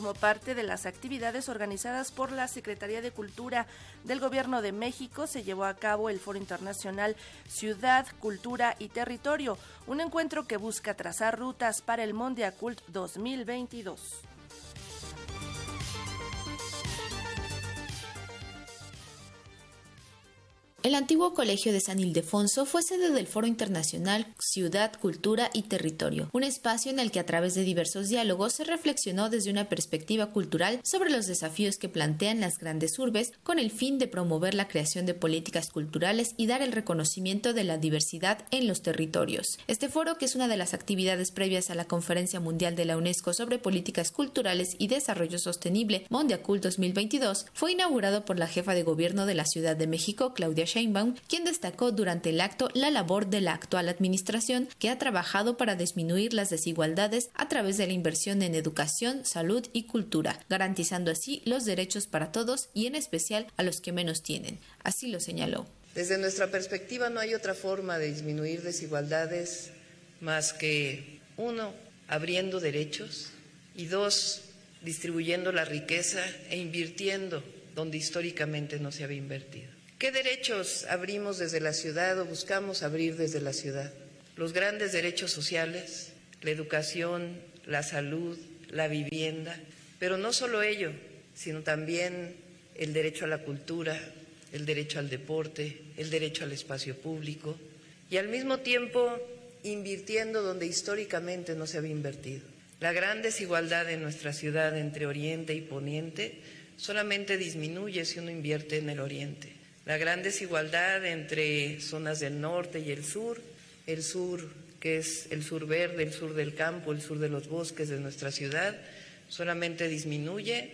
como parte de las actividades organizadas por la Secretaría de Cultura del Gobierno de México, se llevó a cabo el Foro Internacional Ciudad, Cultura y Territorio, un encuentro que busca trazar rutas para el Mondiacult 2022. El antiguo Colegio de San Ildefonso fue sede del Foro Internacional Ciudad, Cultura y Territorio, un espacio en el que a través de diversos diálogos se reflexionó desde una perspectiva cultural sobre los desafíos que plantean las grandes urbes con el fin de promover la creación de políticas culturales y dar el reconocimiento de la diversidad en los territorios. Este foro, que es una de las actividades previas a la Conferencia Mundial de la UNESCO sobre Políticas Culturales y Desarrollo Sostenible, Mondiacult 2022, fue inaugurado por la jefa de gobierno de la Ciudad de México, Claudia Sheinbaum, quien destacó durante el acto la labor de la actual administración que ha trabajado para disminuir las desigualdades a través de la inversión en educación, salud y cultura, garantizando así los derechos para todos y en especial a los que menos tienen. Así lo señaló. Desde nuestra perspectiva no hay otra forma de disminuir desigualdades más que uno, abriendo derechos y dos, distribuyendo la riqueza e invirtiendo donde históricamente no se había invertido. ¿Qué derechos abrimos desde la ciudad o buscamos abrir desde la ciudad? Los grandes derechos sociales, la educación, la salud, la vivienda, pero no solo ello, sino también el derecho a la cultura, el derecho al deporte, el derecho al espacio público y al mismo tiempo invirtiendo donde históricamente no se había invertido. La gran desigualdad en nuestra ciudad entre Oriente y Poniente solamente disminuye si uno invierte en el Oriente la gran desigualdad entre zonas del norte y el sur, el sur que es el sur verde, el sur del campo, el sur de los bosques de nuestra ciudad, solamente disminuye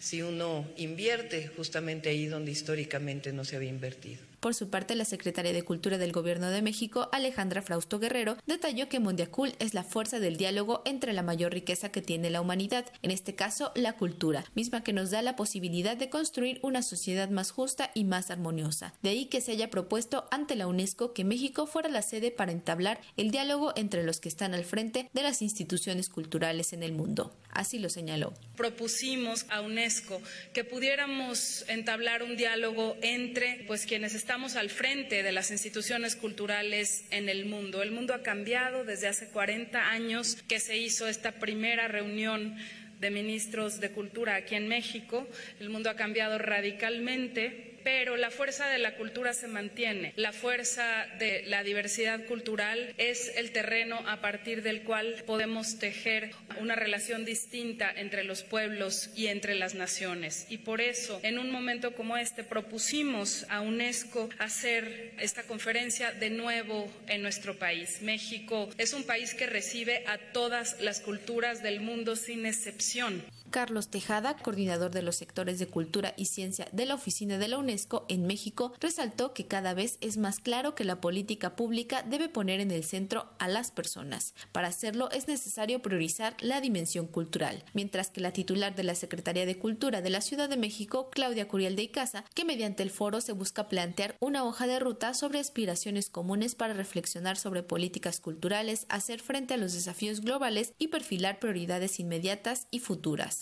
si uno invierte justamente ahí donde históricamente no se había invertido. Por su parte, la secretaria de Cultura del Gobierno de México, Alejandra Frausto Guerrero, detalló que Mondiacul es la fuerza del diálogo entre la mayor riqueza que tiene la humanidad, en este caso la cultura, misma que nos da la posibilidad de construir una sociedad más justa y más armoniosa. De ahí que se haya propuesto ante la UNESCO que México fuera la sede para entablar el diálogo entre los que están al frente de las instituciones culturales en el mundo. Así lo señaló. Propusimos a UNESCO que pudiéramos entablar un diálogo entre pues quienes están estamos al frente de las instituciones culturales en el mundo. El mundo ha cambiado desde hace 40 años que se hizo esta primera reunión de ministros de cultura aquí en México. El mundo ha cambiado radicalmente pero la fuerza de la cultura se mantiene. La fuerza de la diversidad cultural es el terreno a partir del cual podemos tejer una relación distinta entre los pueblos y entre las naciones. Y por eso, en un momento como este, propusimos a UNESCO hacer esta conferencia de nuevo en nuestro país. México es un país que recibe a todas las culturas del mundo sin excepción. Carlos Tejada, coordinador de los sectores de cultura y ciencia de la oficina de la UNESCO en México, resaltó que cada vez es más claro que la política pública debe poner en el centro a las personas. Para hacerlo es necesario priorizar la dimensión cultural, mientras que la titular de la Secretaría de Cultura de la Ciudad de México, Claudia Curiel de Icaza, que mediante el foro se busca plantear una hoja de ruta sobre aspiraciones comunes para reflexionar sobre políticas culturales, hacer frente a los desafíos globales y perfilar prioridades inmediatas y futuras.